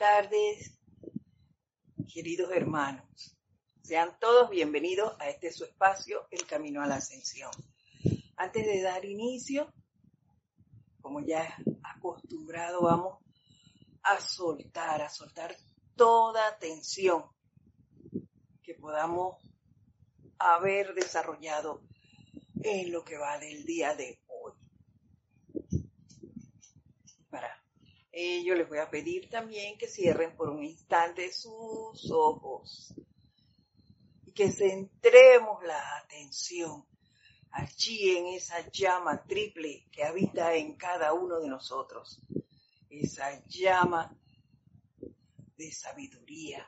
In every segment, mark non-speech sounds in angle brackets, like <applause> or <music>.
tardes, queridos hermanos. Sean todos bienvenidos a este su espacio, El Camino a la Ascensión. Antes de dar inicio, como ya acostumbrado, vamos a soltar, a soltar toda tensión que podamos haber desarrollado en lo que va del día de hoy. Para ello les voy a pedir también que cierren por un instante sus ojos y que centremos la atención allí en esa llama triple que habita en cada uno de nosotros, esa llama de sabiduría,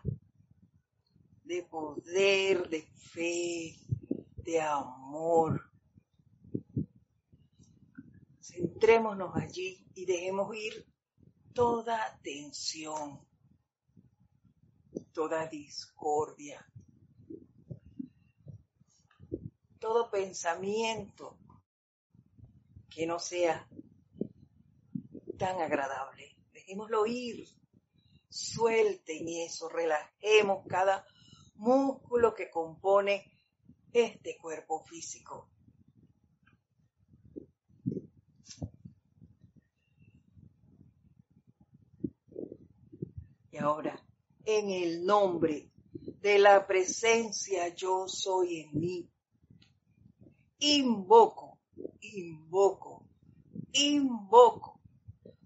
de poder, de fe, de amor. Centrémonos allí y dejemos ir toda tensión, toda discordia, todo pensamiento que no sea tan agradable. Dejémoslo ir, suelten eso, relajemos cada músculo que compone este cuerpo físico. Y ahora, en el nombre de la presencia yo soy en mí, invoco, invoco, invoco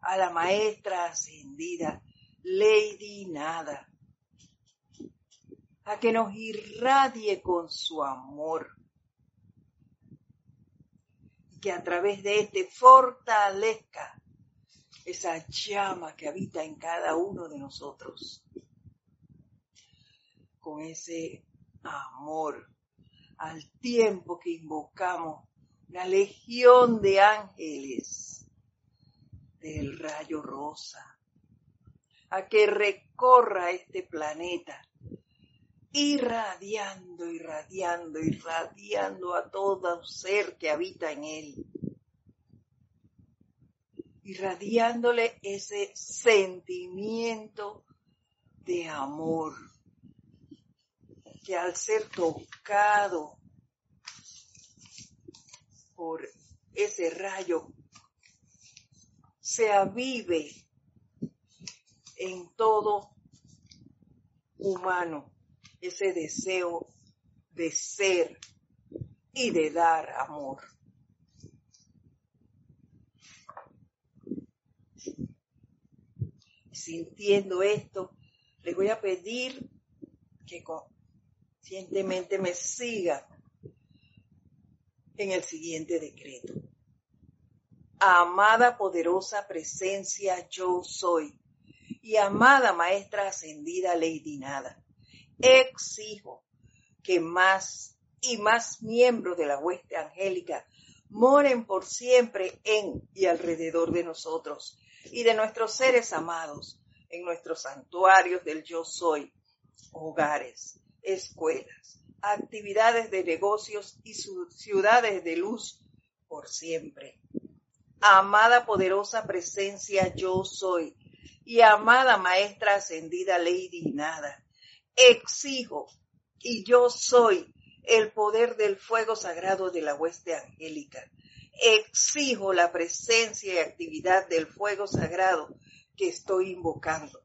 a la maestra ascendida, Lady Nada, a que nos irradie con su amor. Y que a través de este fortalezca esa llama que habita en cada uno de nosotros, con ese amor, al tiempo que invocamos una legión de ángeles del rayo rosa, a que recorra este planeta, irradiando, irradiando, irradiando a todo ser que habita en él irradiándole ese sentimiento de amor que al ser tocado por ese rayo se avive en todo humano ese deseo de ser y de dar amor. Sintiendo esto, les voy a pedir que conscientemente me sigan en el siguiente decreto. Amada poderosa presencia yo soy y amada maestra ascendida Lady Nada, exijo que más y más miembros de la hueste angélica moren por siempre en y alrededor de nosotros y de nuestros seres amados en nuestros santuarios del yo soy, hogares, escuelas, actividades de negocios y ciudades de luz por siempre. Amada poderosa presencia yo soy y amada maestra ascendida Lady Nada, exijo y yo soy el poder del fuego sagrado de la hueste angélica exijo la presencia y actividad del fuego sagrado que estoy invocando.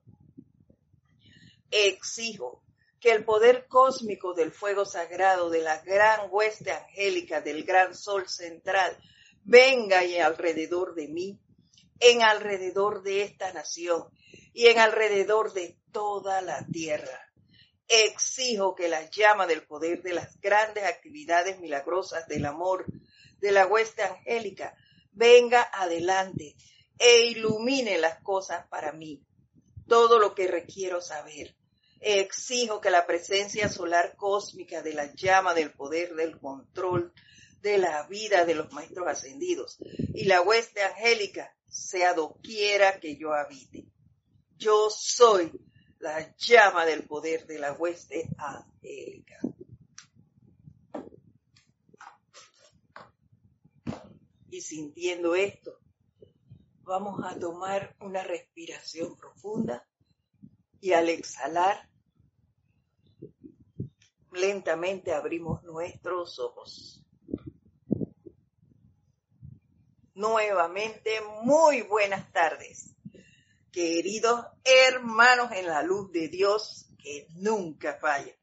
Exijo que el poder cósmico del fuego sagrado de la gran hueste angélica del gran sol central venga y alrededor de mí, en alrededor de esta nación y en alrededor de toda la tierra. Exijo que la llama del poder de las grandes actividades milagrosas del amor de la hueste angélica venga adelante e ilumine las cosas para mí, todo lo que requiero saber. Exijo que la presencia solar cósmica de la llama del poder del control de la vida de los maestros ascendidos y la hueste angélica sea doquiera que yo habite. Yo soy la llama del poder de la hueste angélica. Y sintiendo esto, vamos a tomar una respiración profunda Y al exhalar, lentamente abrimos nuestros ojos. Nuevamente, muy buenas tardes, queridos hermanos en la luz de Dios que nunca falla.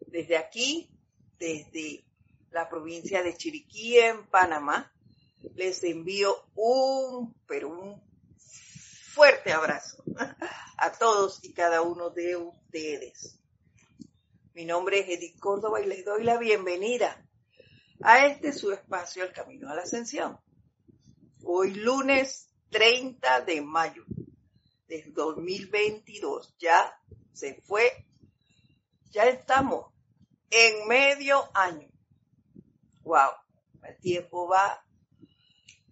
Desde aquí, desde la provincia de Chiriquí, en Panamá, les envío un, pero un fuerte abrazo a todos y cada uno de ustedes. Mi nombre es Edith Córdoba y les doy la bienvenida a este su espacio, El Camino a la Ascensión. Hoy lunes 30 de mayo de 2022. Ya se fue, ya estamos en medio año. Wow, el tiempo va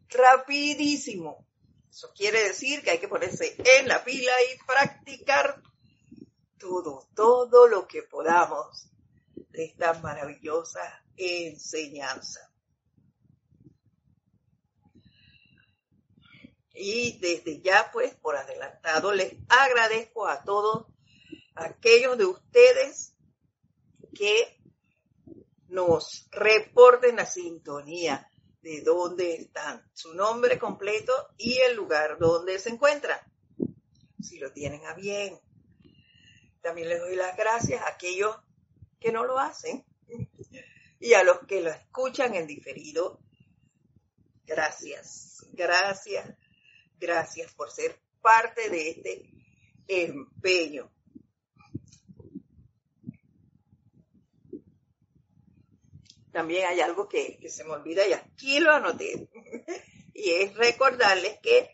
rapidísimo. Eso quiere decir que hay que ponerse en la pila y practicar todo, todo lo que podamos de esta maravillosa enseñanza. Y desde ya, pues, por adelantado, les agradezco a todos aquellos de ustedes que nos reporten la sintonía de dónde están, su nombre completo y el lugar donde se encuentran, si lo tienen a bien. También les doy las gracias a aquellos que no lo hacen y a los que lo escuchan en diferido. Gracias, gracias, gracias por ser parte de este empeño. También hay algo que, se me olvida y aquí lo anoté. <laughs> y es recordarles que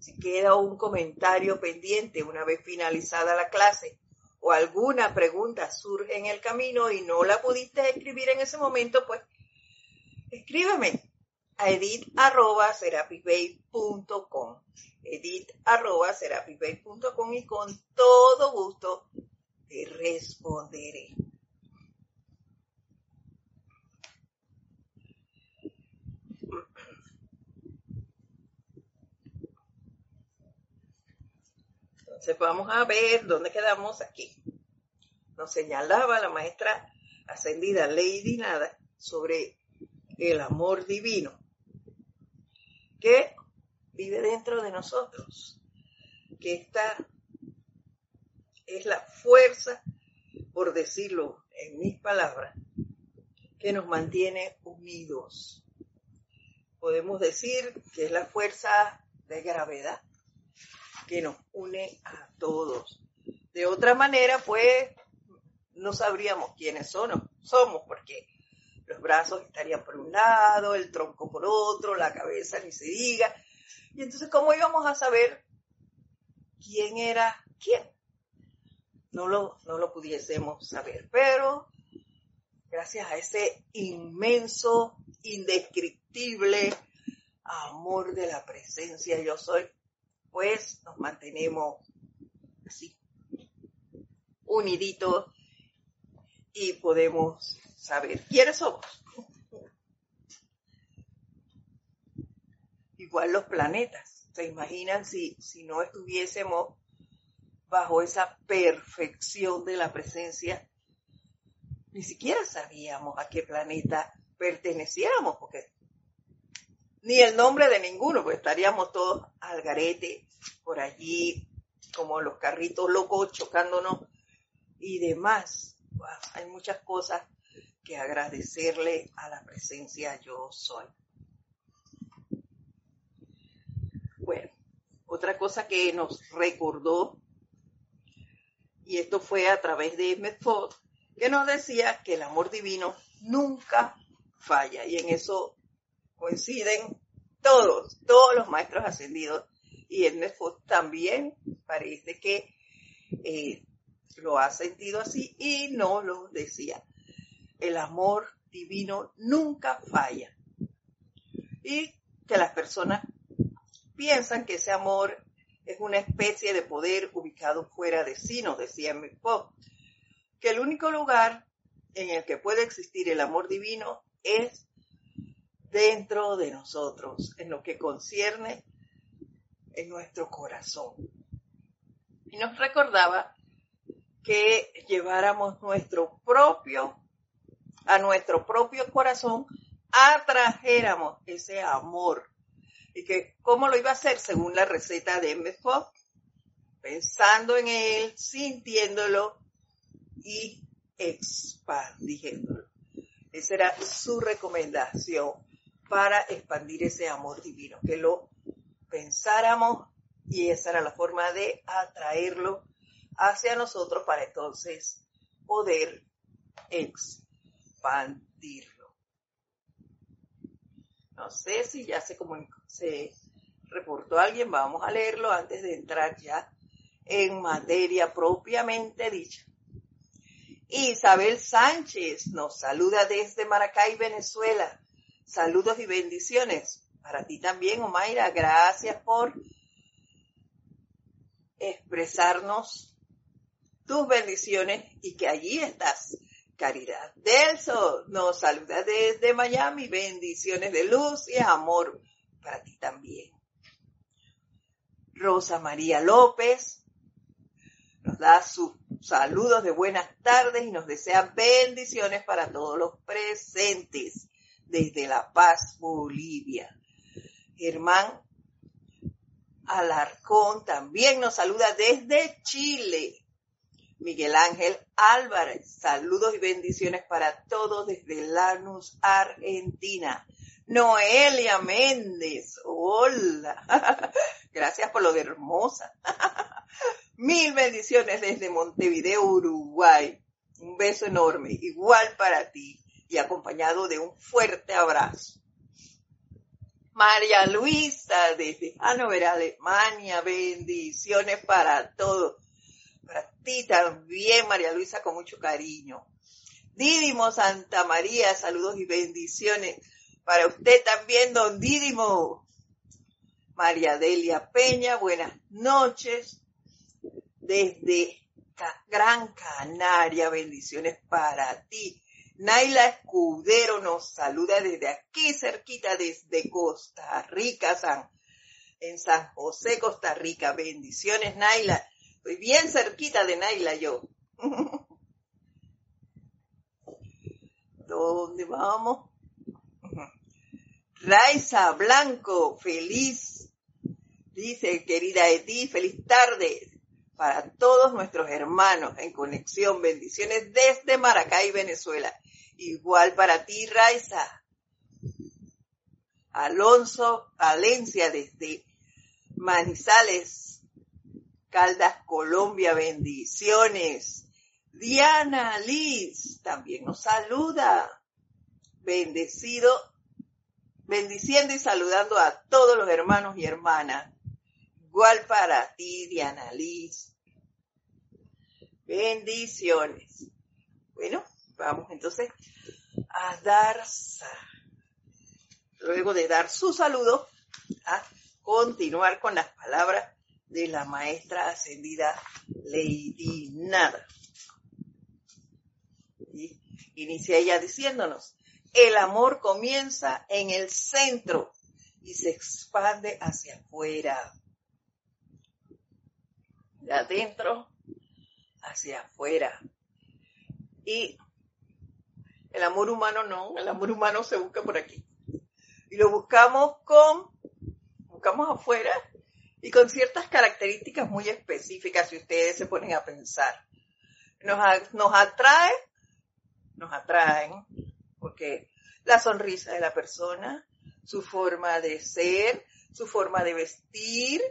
si queda un comentario pendiente una vez finalizada la clase o alguna pregunta surge en el camino y no la pudiste escribir en ese momento, pues escríbeme a edit.com edit.com y con todo gusto te responderé. Entonces vamos a ver dónde quedamos aquí. Nos señalaba la maestra ascendida Lady Nada sobre el amor divino que vive dentro de nosotros, que esta es la fuerza, por decirlo en mis palabras, que nos mantiene unidos. Podemos decir que es la fuerza de gravedad que nos une a todos. De otra manera, pues, no sabríamos quiénes son, somos, porque los brazos estarían por un lado, el tronco por otro, la cabeza ni se diga. Y entonces, ¿cómo íbamos a saber quién era quién? No lo, no lo pudiésemos saber, pero gracias a ese inmenso, indescriptible amor de la presencia yo soy, pues nos mantenemos así, uniditos y podemos saber quiénes somos. <laughs> Igual los planetas. ¿Se imaginan si, si no estuviésemos bajo esa perfección de la presencia? Ni siquiera sabíamos a qué planeta pertenecíamos, porque ni el nombre de ninguno, pues estaríamos todos al garete por allí, como los carritos locos chocándonos y demás. hay muchas cosas que agradecerle a la presencia yo soy. Bueno, otra cosa que nos recordó, y esto fue a través de Medford, que nos decía que el amor divino nunca falla, y en eso coinciden todos, todos los maestros ascendidos. Y Ernest también parece que eh, lo ha sentido así y no lo decía. El amor divino nunca falla. Y que las personas piensan que ese amor es una especie de poder ubicado fuera de sí, nos decía Pop, que el único lugar en el que puede existir el amor divino es dentro de nosotros, en lo que concierne en nuestro corazón. Y nos recordaba que lleváramos nuestro propio, a nuestro propio corazón, atrajéramos ese amor. Y que, ¿cómo lo iba a hacer? Según la receta de M. pensando en él, sintiéndolo y expandiéndolo. Esa era su recomendación para expandir ese amor divino, que lo pensáramos y esa era la forma de atraerlo hacia nosotros para entonces poder expandirlo. No sé si ya se, se reportó alguien, vamos a leerlo antes de entrar ya en materia propiamente dicha. Isabel Sánchez nos saluda desde Maracay, Venezuela. Saludos y bendiciones. Para ti también, Omaira, gracias por expresarnos tus bendiciones y que allí estás. Caridad Delso nos saluda desde Miami. Bendiciones de luz y amor para ti también. Rosa María López nos da sus saludos de buenas tardes y nos desea bendiciones para todos los presentes desde La Paz, Bolivia. Germán Alarcón también nos saluda desde Chile. Miguel Ángel Álvarez, saludos y bendiciones para todos desde Lanús, Argentina. Noelia Méndez, hola. <laughs> Gracias por lo de hermosa. <laughs> Mil bendiciones desde Montevideo, Uruguay. Un beso enorme, igual para ti y acompañado de un fuerte abrazo. María Luisa desde Hannover, Alemania, bendiciones para todos. Para ti también, María Luisa, con mucho cariño. Dídimo Santa María, saludos y bendiciones. Para usted también, don Dídimo. María Delia Peña, buenas noches. Desde Gran Canaria, bendiciones para ti. Naila Escudero nos saluda desde aquí cerquita, desde Costa Rica, San, en San José, Costa Rica. Bendiciones, Naila. Estoy bien cerquita de Naila yo. <laughs> ¿Dónde vamos? Raiza Blanco, feliz, dice querida Eti, feliz tarde para todos nuestros hermanos en conexión. Bendiciones desde Maracay, Venezuela. Igual para ti, Raiza. Alonso Valencia desde Manizales, Caldas, Colombia, bendiciones. Diana Liz también nos saluda. Bendecido, bendiciendo y saludando a todos los hermanos y hermanas. Igual para ti, Diana Liz. Bendiciones. Bueno, vamos entonces a dar, luego de dar su saludo, a continuar con las palabras de la maestra ascendida Lady Nada. Y inicia ella diciéndonos, el amor comienza en el centro y se expande hacia afuera. De adentro hacia afuera. Y el amor humano no, el amor humano se busca por aquí. Y lo buscamos con, buscamos afuera y con ciertas características muy específicas si ustedes se ponen a pensar. Nos, nos atrae, nos atraen, porque la sonrisa de la persona, su forma de ser, su forma de vestir,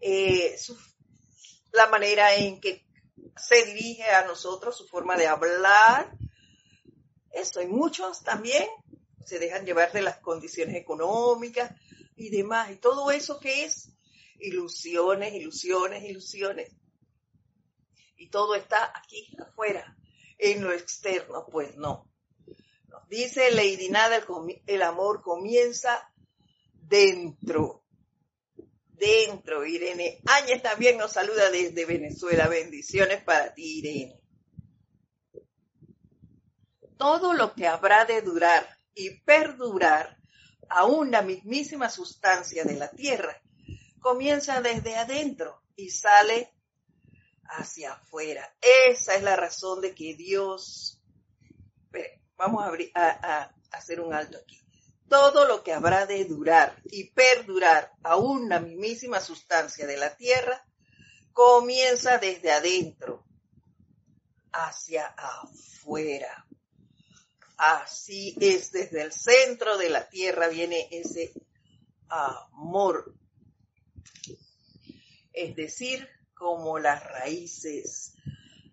eh, la manera en que se dirige a nosotros, su forma de hablar, eso, y muchos también se dejan llevar de las condiciones económicas y demás, y todo eso que es ilusiones, ilusiones, ilusiones. Y todo está aquí afuera, en lo externo, pues no. dice Lady Nada, el, el amor comienza dentro. Dentro, Irene. Áñez también nos saluda desde Venezuela. Bendiciones para ti, Irene todo lo que habrá de durar y perdurar, aún la mismísima sustancia de la tierra, comienza desde adentro y sale hacia afuera. Esa es la razón de que Dios, vamos a, hacer un alto aquí. Todo lo que habrá de durar y perdurar aún la mismísima sustancia de la tierra comienza desde adentro hacia afuera. Así es, desde el centro de la tierra viene ese amor. Es decir, como las raíces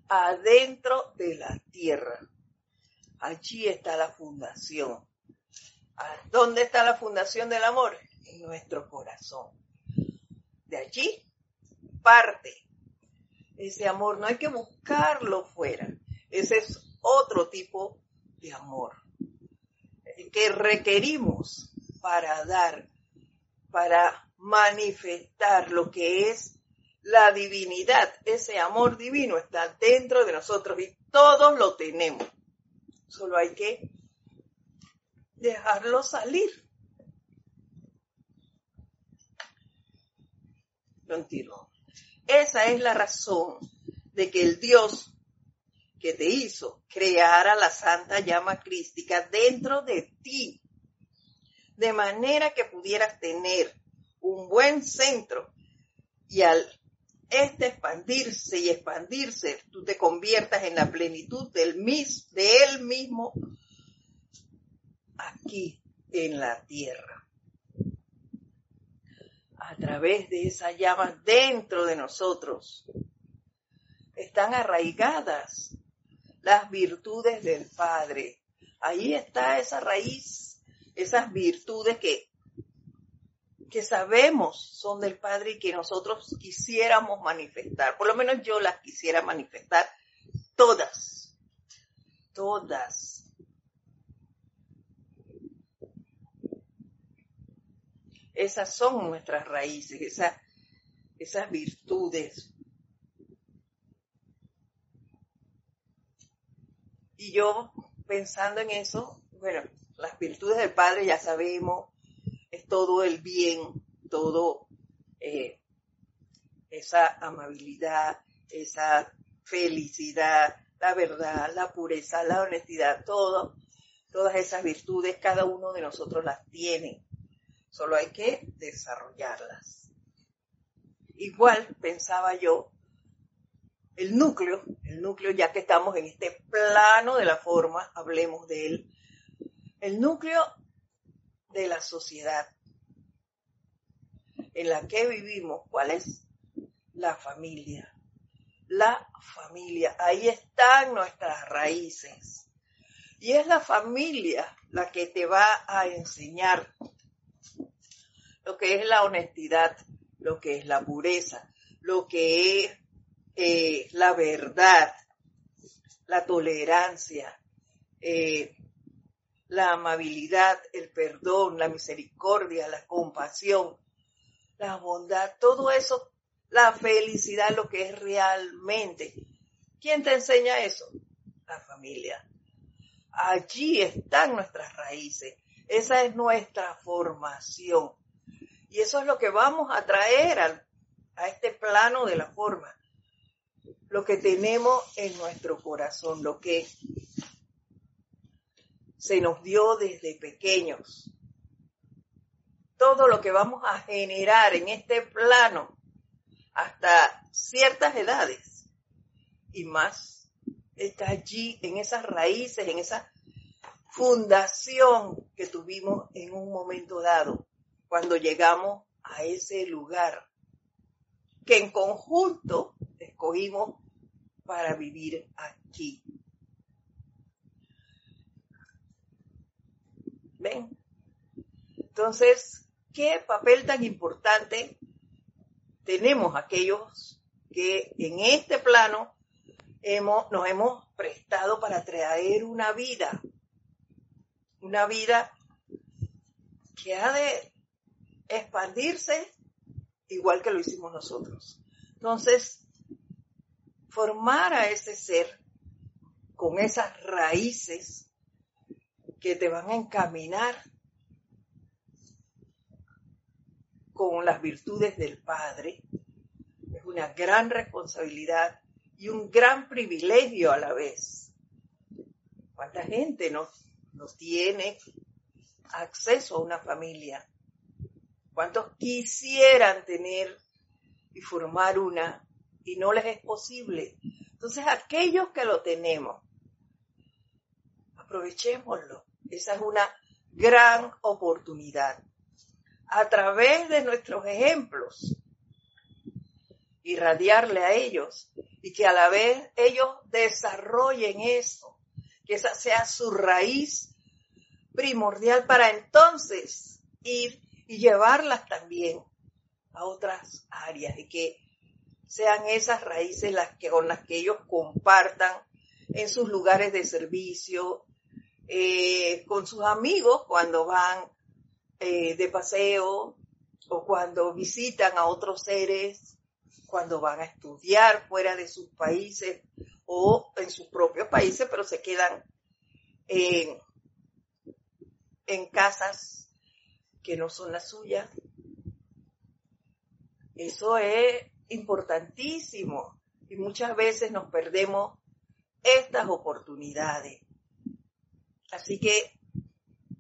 adentro de la tierra. Allí está la fundación. ¿Dónde está la fundación del amor? En nuestro corazón. De allí parte ese amor. No hay que buscarlo fuera. Ese es otro tipo de amor que requerimos para dar, para manifestar lo que es la divinidad. Ese amor divino está dentro de nosotros y todos lo tenemos. Solo hay que dejarlo salir. Continuo. Esa es la razón de que el Dios que te hizo creara la santa llama crística dentro de ti, de manera que pudieras tener un buen centro y al este expandirse y expandirse, tú te conviertas en la plenitud del mis, de él mismo aquí en la tierra. A través de esa llama dentro de nosotros están arraigadas las virtudes del Padre. Ahí está esa raíz, esas virtudes que que sabemos son del Padre y que nosotros quisiéramos manifestar. Por lo menos yo las quisiera manifestar todas, todas. Esas son nuestras raíces, esas, esas virtudes. Y yo pensando en eso, bueno, las virtudes del Padre ya sabemos, es todo el bien, todo eh, esa amabilidad, esa felicidad, la verdad, la pureza, la honestidad, todo, todas esas virtudes, cada uno de nosotros las tiene. Solo hay que desarrollarlas. Igual pensaba yo, el núcleo, el núcleo, ya que estamos en este plano de la forma, hablemos de él. El núcleo de la sociedad en la que vivimos, ¿cuál es? La familia. La familia. Ahí están nuestras raíces. Y es la familia la que te va a enseñar lo que es la honestidad, lo que es la pureza, lo que es eh, la verdad, la tolerancia, eh, la amabilidad, el perdón, la misericordia, la compasión, la bondad, todo eso, la felicidad, lo que es realmente. ¿Quién te enseña eso? La familia. Allí están nuestras raíces. Esa es nuestra formación. Y eso es lo que vamos a traer a este plano de la forma. Lo que tenemos en nuestro corazón, lo que se nos dio desde pequeños. Todo lo que vamos a generar en este plano hasta ciertas edades y más está allí en esas raíces, en esa fundación que tuvimos en un momento dado, cuando llegamos a ese lugar que en conjunto escogimos para vivir aquí. ¿Ven? Entonces, ¿qué papel tan importante tenemos aquellos que en este plano hemos, nos hemos prestado para traer una vida, una vida que ha de expandirse igual que lo hicimos nosotros. Entonces, formar a ese ser con esas raíces que te van a encaminar con las virtudes del Padre. Es una gran responsabilidad y un gran privilegio a la vez. ¿Cuánta gente no, tiene acceso a una familia? ¿Cuántos quisieran tener y formar una y no les es posible? Entonces, aquellos que lo tenemos, aprovechémoslo. Esa es una gran oportunidad. A través de nuestros ejemplos, irradiarle a ellos y que a la vez ellos desarrollen eso, que esa sea su raíz primordial para entonces ir y llevarlas también a otras áreas y que sean esas raíces las que, con las que ellos compartan en sus lugares de servicio, eh, con sus amigos cuando van eh, de paseo o cuando visitan a otros seres, cuando van a estudiar fuera de sus países o en sus propios países, pero se quedan en, en casas que no son las suyas. Eso es importantísimo y muchas veces nos perdemos estas oportunidades. Así que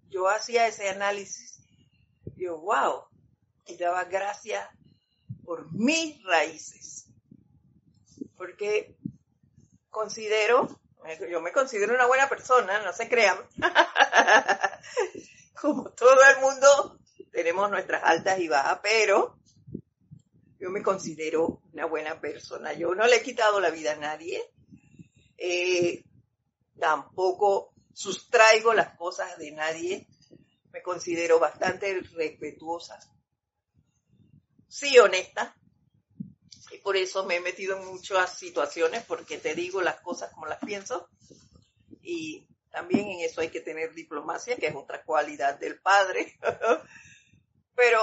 yo hacía ese análisis, yo, wow, y daba gracias por mis raíces, porque considero, yo me considero una buena persona, no se crean, <laughs> como todo el mundo tenemos nuestras altas y bajas, pero yo me considero una buena persona. Yo no le he quitado la vida a nadie. Eh, tampoco sustraigo las cosas de nadie. Me considero bastante respetuosa. Sí, honesta. Y por eso me he metido en muchas situaciones porque te digo las cosas como las pienso. Y también en eso hay que tener diplomacia, que es otra cualidad del padre. <laughs> pero,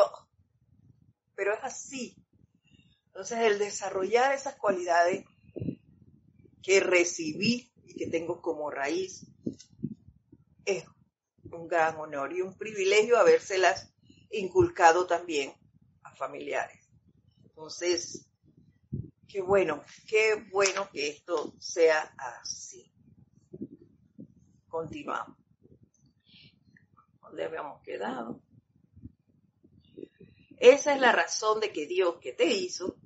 pero es así. Entonces, el desarrollar esas cualidades que recibí y que tengo como raíz es un gran honor y un privilegio habérselas inculcado también a familiares. Entonces, qué bueno, qué bueno que esto sea así. Continuamos. ¿Dónde habíamos quedado? Esa es la razón de que Dios que te hizo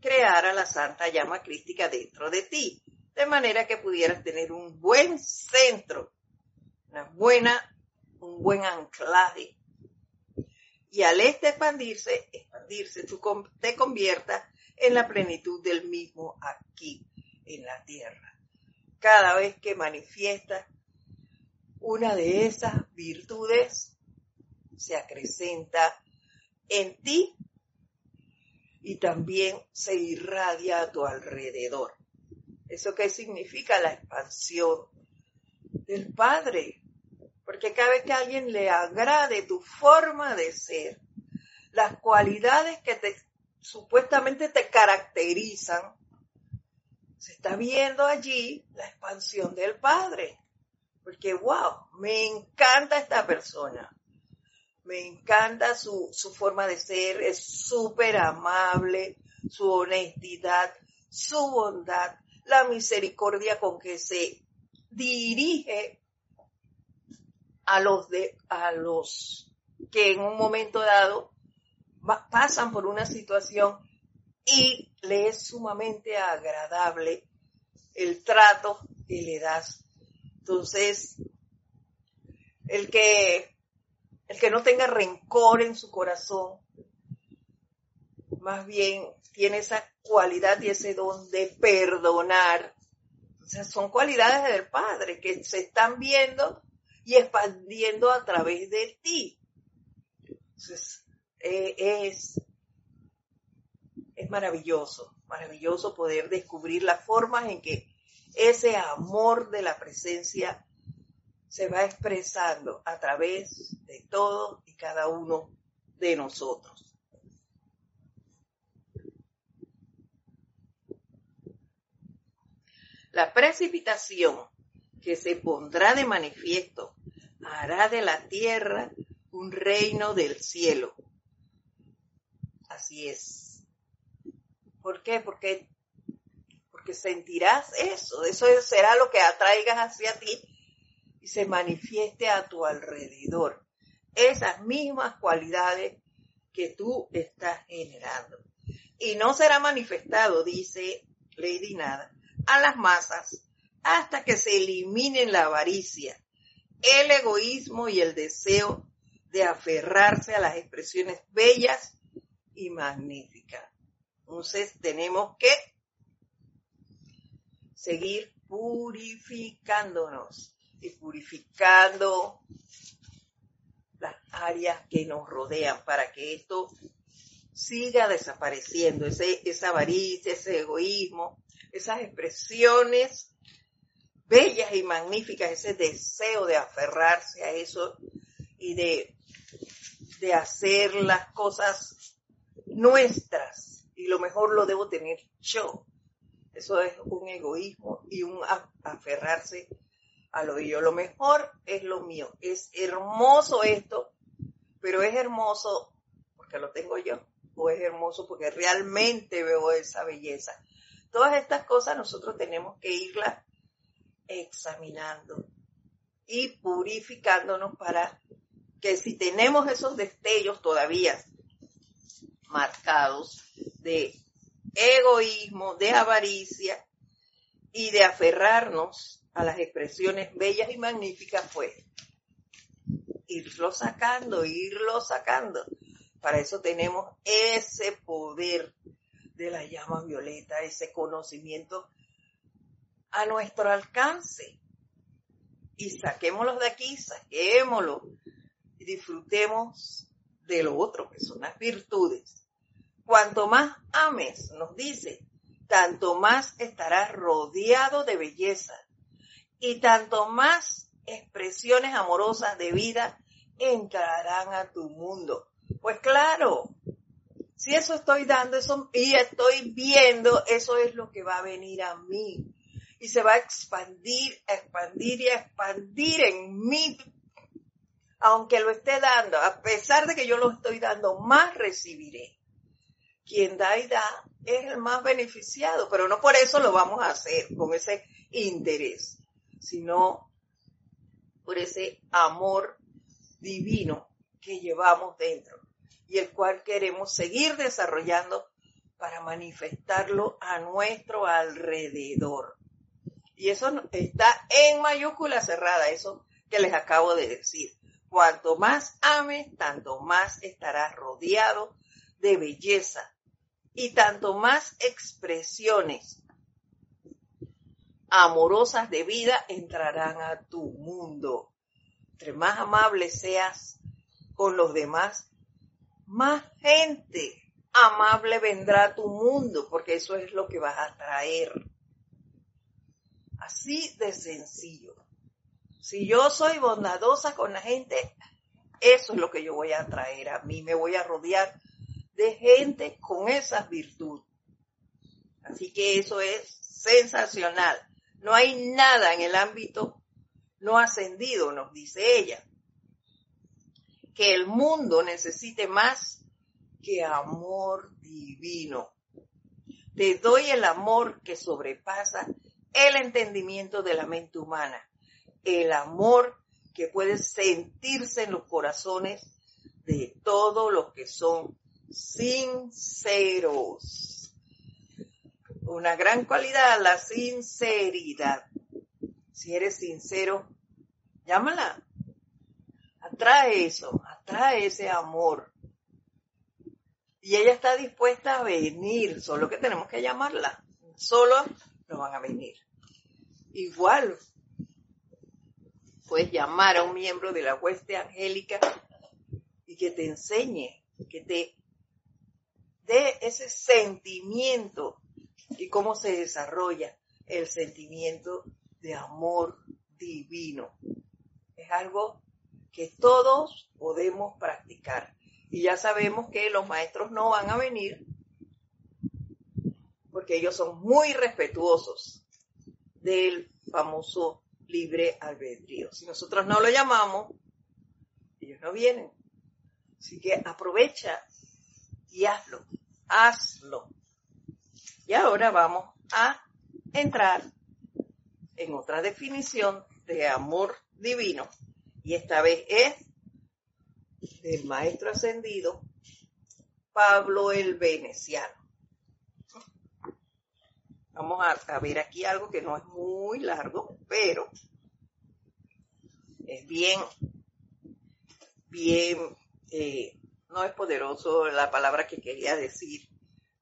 creara la santa llama crística dentro de ti, de manera que pudieras tener un buen centro, una buena, un buen anclaje. Y al este expandirse, expandirse, tú te conviertas en la plenitud del mismo aquí, en la tierra. Cada vez que manifiestas una de esas virtudes, se acrecenta en ti y también se irradia a tu alrededor. ¿Eso qué significa? La expansión del Padre. Porque cada vez que a alguien le agrade tu forma de ser, las cualidades que te supuestamente te caracterizan, se está viendo allí la expansión del Padre. Porque, wow, me encanta esta persona. Me encanta su, forma de ser, es súper amable, su honestidad, su bondad, la misericordia con que se dirige a los de, a los que en un momento dado pasan por una situación y le es sumamente agradable el trato que le das. Entonces, el que que no tenga rencor en su corazón, más bien tiene esa cualidad y ese don de perdonar. O sea, son cualidades del Padre que se están viendo y expandiendo a través de ti. Entonces, eh, es, es maravilloso, maravilloso poder descubrir las formas en que ese amor de la presencia se va expresando a través de todo y cada uno de nosotros. La precipitación que se pondrá de manifiesto hará de la tierra un reino del cielo. Así es. ¿Por qué? Porque, porque sentirás eso, eso será lo que atraigas hacia ti se manifieste a tu alrededor. Esas mismas cualidades que tú estás generando. Y no será manifestado, dice Lady Nada, a las masas hasta que se eliminen la avaricia, el egoísmo y el deseo de aferrarse a las expresiones bellas y magníficas. Entonces tenemos que seguir purificándonos y purificando las áreas que nos rodean para que esto siga desapareciendo, ese, esa avaricia, ese egoísmo, esas expresiones bellas y magníficas, ese deseo de aferrarse a eso y de, de hacer las cosas nuestras y lo mejor lo debo tener yo. Eso es un egoísmo y un aferrarse a lo yo. Lo mejor es lo mío. Es hermoso esto, pero es hermoso porque lo tengo yo o es hermoso porque realmente veo esa belleza. Todas estas cosas nosotros tenemos que irlas examinando y purificándonos para que si tenemos esos destellos todavía marcados de egoísmo, de avaricia y de aferrarnos a las expresiones bellas y magníficas, pues irlo sacando, irlo sacando. Para eso tenemos ese poder de la llama violeta, ese conocimiento a nuestro alcance. Y saquémoslos de aquí, saquémoslo y disfrutemos de lo otro, que son las virtudes. Cuanto más ames, nos dice, tanto más estarás rodeado de belleza y tanto más expresiones amorosas de vida entrarán a tu mundo. Pues claro, si eso estoy dando eso y estoy viendo, eso es lo que va a venir a mí y se va a expandir, a expandir y a expandir en mí. Aunque lo esté dando, a pesar de que yo lo estoy dando, más recibiré. Quien da y da es el más beneficiado, pero no por eso lo vamos a hacer con ese interés, sino por ese amor divino que llevamos dentro y el cual queremos seguir desarrollando para manifestarlo a nuestro alrededor. Y eso está en mayúscula cerrada, eso que les acabo de decir. Cuanto más ames, tanto más estarás rodeado de belleza y tanto más expresiones amorosas de vida entrarán a tu mundo. Entre más amable seas con los demás, más gente amable vendrá a tu mundo, porque eso es lo que vas a traer. Así de sencillo. Si yo soy bondadosa con la gente, eso es lo que yo voy a traer a mí. Me voy a rodear de gente con esas virtudes. Así que eso es sensacional. No hay nada en el ámbito no ascendido, nos dice ella, que el mundo necesite más que amor divino. Te doy el amor que sobrepasa el entendimiento de la mente humana, el amor que puede sentirse en los corazones de todos los que son sinceros. Una gran cualidad, la sinceridad. Si eres sincero, llámala. Atrae eso, atrae ese amor. Y ella está dispuesta a venir, solo que tenemos que llamarla. Solo no van a venir. Igual, puedes llamar a un miembro de la hueste angélica y que te enseñe, que te dé ese sentimiento y cómo se desarrolla el sentimiento de amor divino. Es algo que todos podemos practicar. Y ya sabemos que los maestros no van a venir porque ellos son muy respetuosos del famoso libre albedrío. Si nosotros no lo llamamos, ellos no vienen. Así que aprovecha y hazlo, hazlo. Y ahora vamos a entrar en otra definición de amor divino. Y esta vez es del maestro ascendido Pablo el Veneciano. Vamos a, ver aquí algo que no es muy largo, pero es bien, bien, eh, no es poderoso la palabra que quería decir,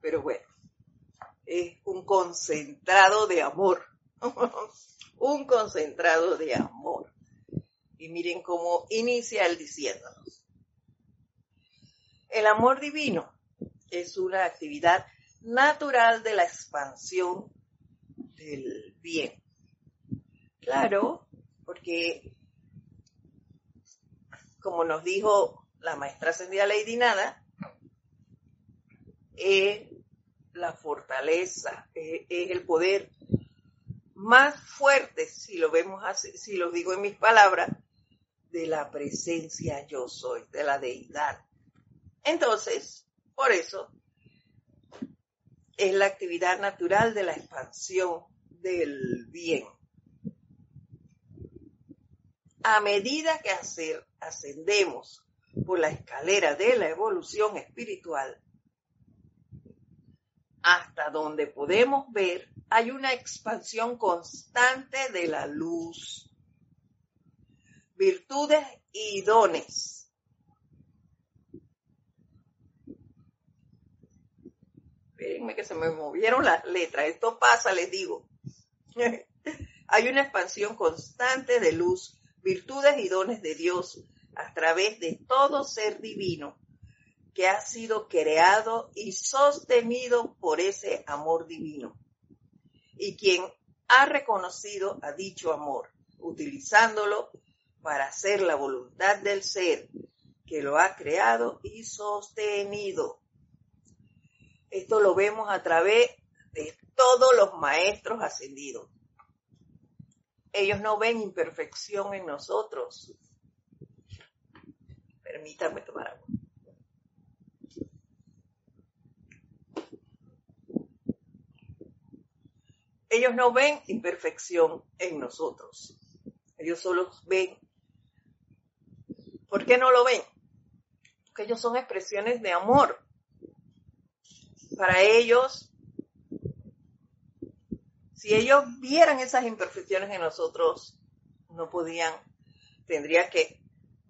pero bueno, es un concentrado de amor, <laughs> un concentrado de amor. Y miren cómo inicia el diciéndonos. El amor divino es una actividad natural de la expansión del bien. Claro, porque como nos dijo la maestra ascendida Lady Nada, es la fortaleza, es, el poder más fuerte, si lo vemos así, si lo digo en mis palabras, de la presencia yo soy, de la deidad. Entonces, por eso es la actividad natural de la expansión del bien. A medida que ascendemos por la escalera de la evolución espiritual, hasta donde podemos ver, hay una expansión constante de la luz, virtudes y dones Espérenme que se me movieron las letras. Esto pasa, les digo. <laughs> Hay una expansión constante de luz, virtudes y dones de Dios a través de todo ser divino que ha sido creado y sostenido por ese amor divino. Y quien ha reconocido a dicho amor, utilizándolo para hacer la voluntad del ser que lo ha creado y sostenido. Esto lo vemos a través de todos los maestros ascendidos. Ellos no ven imperfección en nosotros. Permítanme tomar. Ellos no ven imperfección en nosotros. Ellos solo ven. ¿Por qué no lo ven? Porque ellos son expresiones de amor para ellos, si ellos vieran esas imperfecciones en nosotros, no podían, tendría que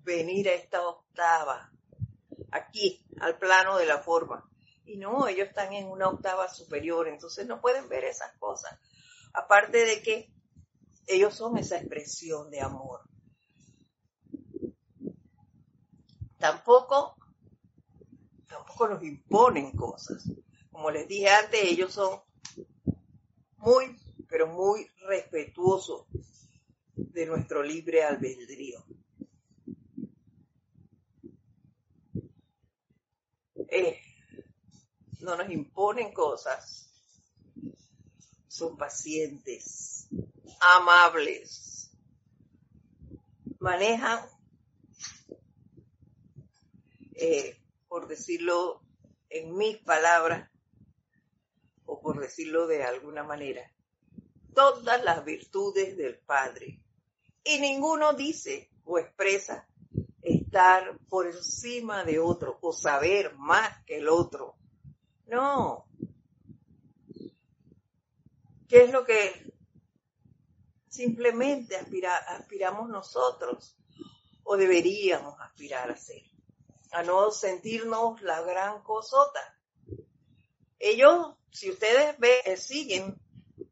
venir a esta octava, aquí, al plano de la forma. Y no, ellos están en una octava superior, entonces no pueden ver esas cosas. Aparte de que ellos son esa expresión de amor. Tampoco, tampoco nos imponen cosas como les dije antes, ellos son muy, pero muy respetuosos de nuestro libre albedrío. Eh, no nos imponen cosas, son pacientes, amables, manejan, eh, por decirlo en mis palabras, o por decirlo de alguna manera, todas las virtudes del Padre. Y ninguno dice o expresa estar por encima de otro o saber más que el otro. No. ¿Qué es lo que simplemente aspiramos nosotros o deberíamos aspirar a ser? A no sentirnos la gran cosota. Ellos si ustedes ven, eh, siguen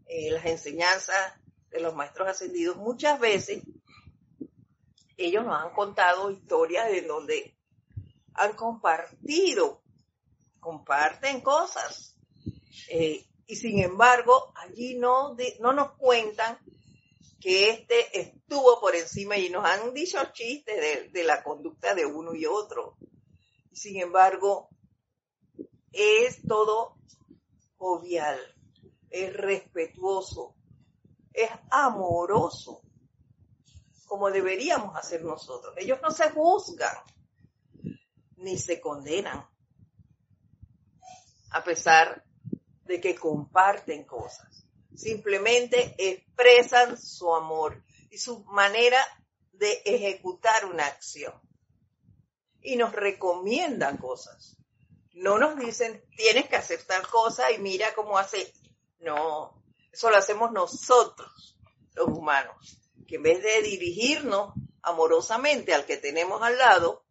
eh, las enseñanzas de los maestros ascendidos, muchas veces ellos nos han contado historias de donde han compartido, comparten cosas. Eh, y sin embargo, allí no, no nos cuentan que este estuvo por encima y nos han dicho chistes de, la conducta de uno y otro. Sin embargo, es todo jovial, es respetuoso, es amoroso, como deberíamos hacer nosotros. Ellos no se juzgan ni se condenan, a pesar de que comparten cosas. simplemente expresan su amor y su manera de ejecutar una acción. Y nos recomiendan cosas. No nos dicen, tienes que hacer tal cosa y mira cómo hace. No, eso lo hacemos nosotros, los humanos, que en vez de dirigirnos amorosamente al que tenemos al lado,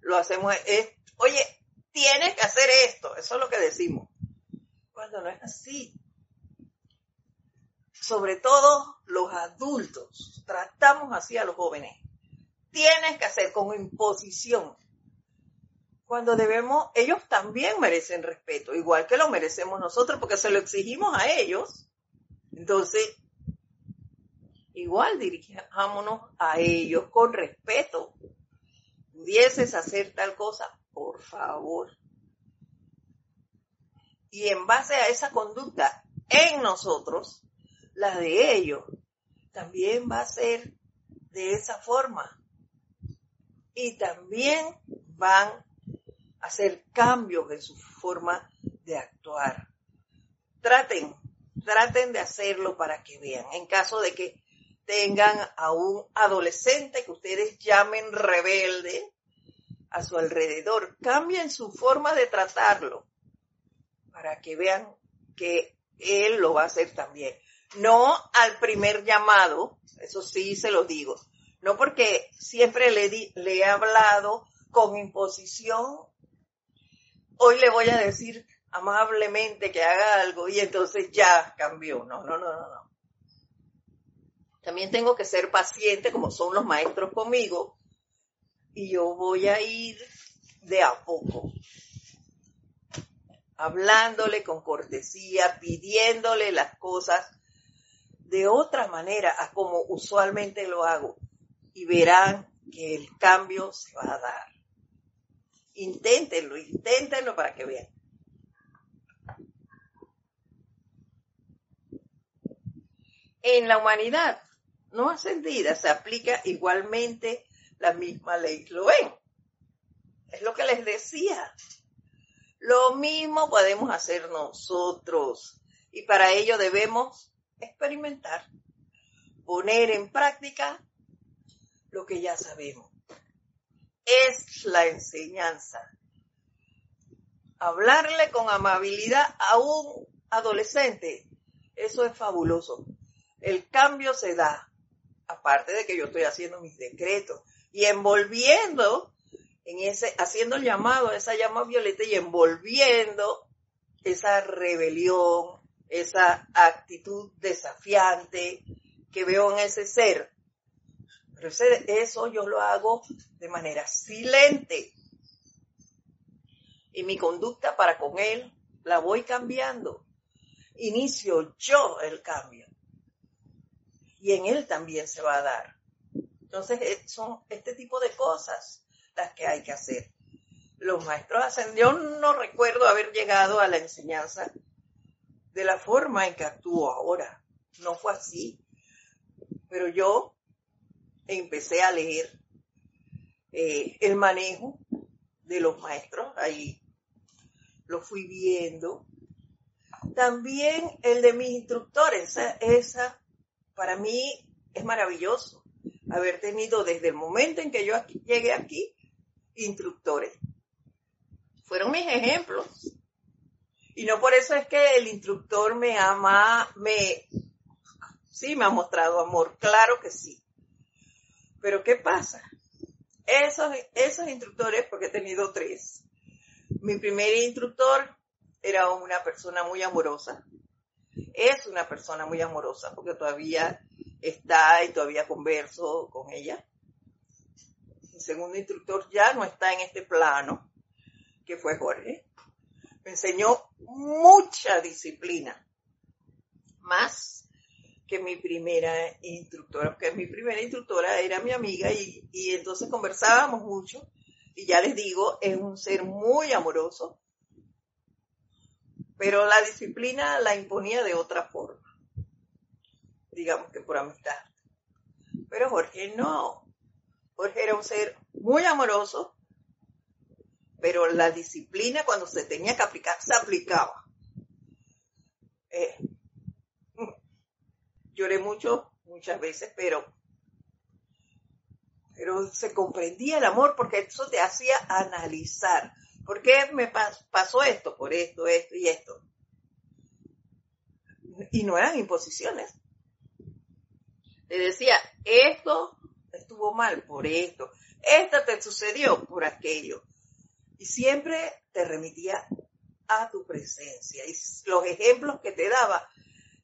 lo hacemos, es, oye, tienes que hacer esto, eso es lo que decimos. Cuando no es así. Sobre todo los adultos, tratamos así a los jóvenes. Tienes que hacer con imposición. Cuando debemos, ellos también merecen respeto, igual que lo merecemos nosotros, porque se lo exigimos a ellos. Entonces, igual dirijámonos a ellos con respeto. Pudieses hacer tal cosa, por favor. Y en base a esa conducta en nosotros, la de ellos también va a ser de esa forma. Y también van a hacer cambios en su forma de actuar. Traten, traten de hacerlo para que vean. En caso de que tengan a un adolescente que ustedes llamen rebelde, a su alrededor. Cambien su forma de tratarlo para que vean que él lo va a hacer también. No al primer llamado, eso sí se lo digo. No porque siempre le, le he hablado con imposición. Hoy le voy a decir amablemente que haga algo y entonces ya cambió. No, no, no, no, no. También tengo que ser paciente como son los maestros conmigo y yo voy a ir de a poco, hablándole con cortesía, pidiéndole las cosas de otra manera a como usualmente lo hago y verán que el cambio se va a dar. Inténtenlo, inténtenlo para que vean. En la humanidad no ascendida se aplica igualmente la misma ley. ¿Lo ven? Es lo que les decía. Lo mismo podemos hacer nosotros y para ello debemos experimentar, poner en práctica lo que ya sabemos. Es la enseñanza. Hablarle con amabilidad a un adolescente, eso es fabuloso. El cambio se da, aparte de que yo estoy haciendo mis decretos, y envolviendo en ese, haciendo el llamado a esa llama violeta y envolviendo esa rebelión, esa actitud desafiante que veo en ese ser. Pero eso yo lo hago de manera silente. Y mi conducta para con él la voy cambiando. Inicio yo el cambio. Y en él también se va a dar. Entonces, eh, son este tipo de cosas las que hay que hacer. Los maestros ascendió, no recuerdo haber llegado a la enseñanza de la forma en que actúo ahora. No fue así. Pero yo empecé a leer eh, el manejo de los maestros, ahí lo fui viendo. También el de mis instructores, esa para mí es maravilloso haber tenido desde el momento en que yo llegué aquí instructores. Fueron mis ejemplos. Y no por eso es que el instructor me ama, me, sí me ha mostrado amor, claro que sí. Pero ¿qué pasa? Esos, esos instructores, porque he tenido tres. Mi primer instructor era una persona muy amorosa. Es una persona muy amorosa, porque todavía está y todavía converso con ella. Mi segundo instructor ya no está en este plano, que fue Jorge. Me enseñó mucha disciplina, más que mi primera instructora, porque mi primera instructora era mi amiga y, y entonces conversábamos mucho. Y ya les digo, es un ser muy amoroso, pero la disciplina la imponía de otra forma digamos que por amistad. Pero Jorge no. Jorge era un ser muy amoroso, pero la disciplina cuando se tenía que aplicar, se aplicaba. Eh, <laughs> lloré mucho, muchas veces, pero, pero se comprendía el amor porque eso te hacía analizar. ¿Por qué me pasó esto? Por esto, esto y esto. Y no eran imposiciones. Le decía, esto estuvo mal por esto, esto te sucedió por aquello. Y siempre te remitía a tu presencia. Y los ejemplos que te daba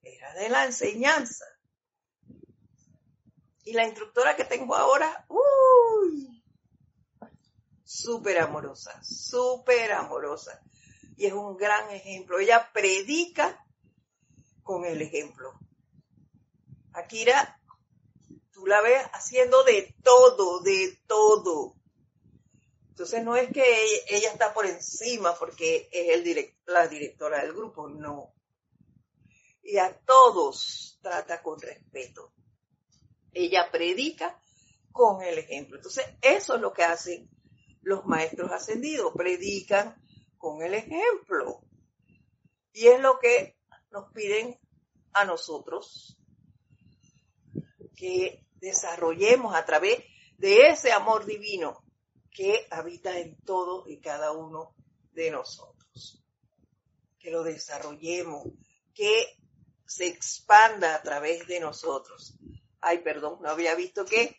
era de la enseñanza. Y la instructora que tengo ahora, uy, súper amorosa, súper amorosa. Y es un gran ejemplo. Ella predica con el ejemplo. Akira, tú la ves haciendo de todo, de todo. Entonces no es que ella, está por encima porque es el la directora del grupo, no. Y a todos trata con respeto. Ella predica con el ejemplo. Entonces eso es lo que hacen los maestros ascendidos, predican con el ejemplo. Y es lo que nos piden a nosotros que desarrollemos a través de ese amor divino que habita en todos y cada uno de nosotros. Que lo desarrollemos, que se expanda a través de nosotros. Ay, perdón, no había visto que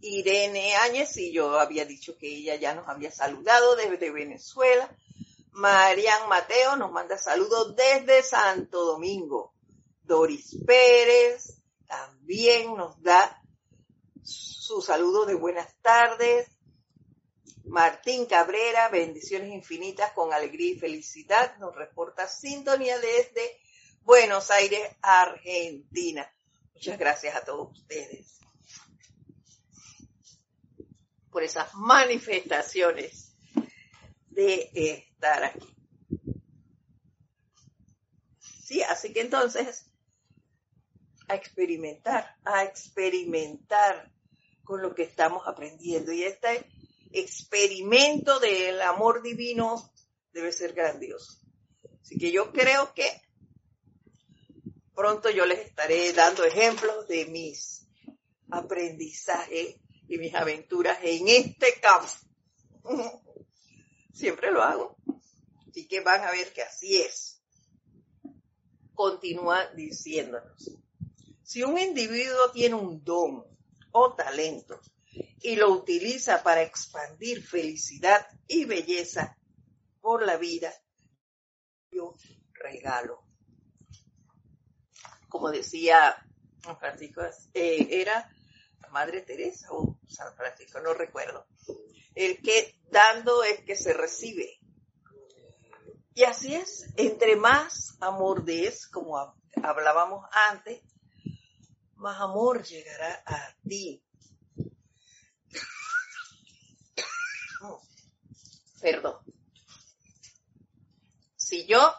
Irene Áñez y yo había dicho que ella ya nos había saludado desde Venezuela. Marian Mateo nos manda saludos desde Santo Domingo. Doris Pérez también nos da su saludo de buenas tardes. Martín Cabrera, bendiciones infinitas con alegría y felicidad, nos reporta sintonía desde Buenos Aires, Argentina. Muchas gracias a todos ustedes por esas manifestaciones de estar aquí. Sí, así que entonces, a experimentar, a experimentar lo que estamos aprendiendo. Y este experimento del amor divino debe ser grandioso. Así que yo creo que pronto yo les estaré dando ejemplos de mis aprendizajes y mis aventuras en este campo. Siempre lo hago. Así que van a ver que así es. Continúa diciéndonos. Si un individuo tiene un don o talento y lo utiliza para expandir felicidad y belleza por la vida, yo regalo. Como decía Francisco, eh, era Madre Teresa o San Francisco, no recuerdo. El que dando es que se recibe. Y así es, entre más amor des, como hablábamos antes, más amor llegará a ti. Perdón. Si yo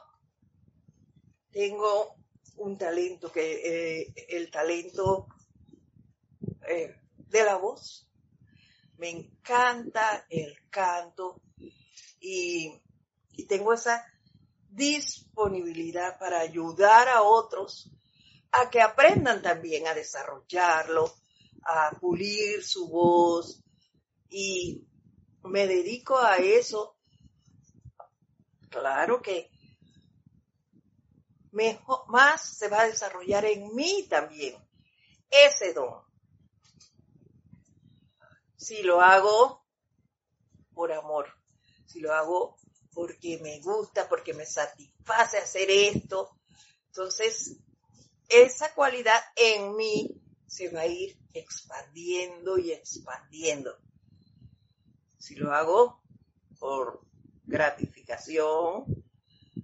tengo un talento que eh, el talento eh, de la voz, me encanta el canto y, y tengo esa disponibilidad para ayudar a otros a que aprendan también a desarrollarlo, a pulir su voz y me dedico a eso, claro que mejor, más se va a desarrollar en mí también ese don. Si lo hago por amor, si lo hago porque me gusta, porque me satisface hacer esto, entonces esa cualidad en mí se va a ir expandiendo y expandiendo. Si lo hago por gratificación,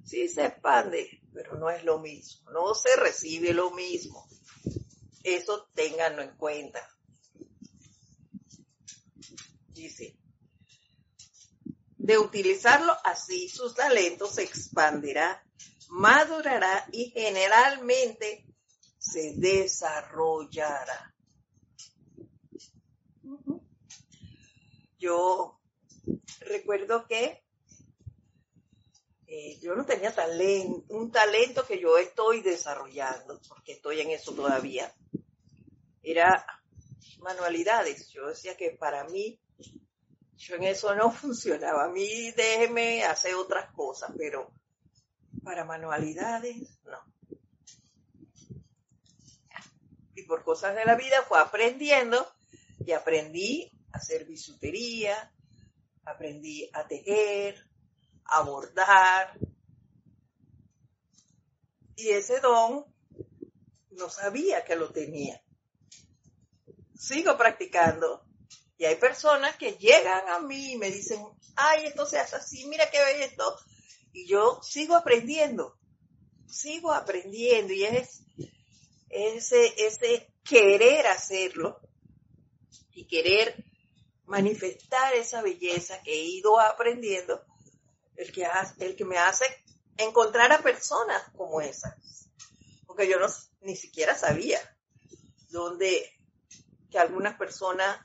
sí se expande, pero no es lo mismo, no se recibe lo mismo. Eso ténganlo en cuenta. Dice, de utilizarlo así, sus talentos se expandirá, madurará y generalmente se desarrollará. Yo recuerdo que eh, yo no tenía talento, un talento que yo estoy desarrollando, porque estoy en eso todavía. Era manualidades. Yo decía que para mí, yo en eso no <laughs> funcionaba. A mí déjeme hacer otras cosas, pero para manualidades, no. Y por cosas de la vida fue aprendiendo y aprendí a hacer bisutería, aprendí a tejer, a bordar. Y ese don no sabía que lo tenía. Sigo practicando. Y hay personas que llegan a mí me dicen, ay, esto se hace así, mira qué ve esto. Y yo sigo aprendiendo, sigo aprendiendo. Y es ese, ese querer hacerlo y querer manifestar esa belleza que he ido aprendiendo, el que, el que me hace encontrar a personas como esas. Porque yo no, ni siquiera sabía dónde que algunas personas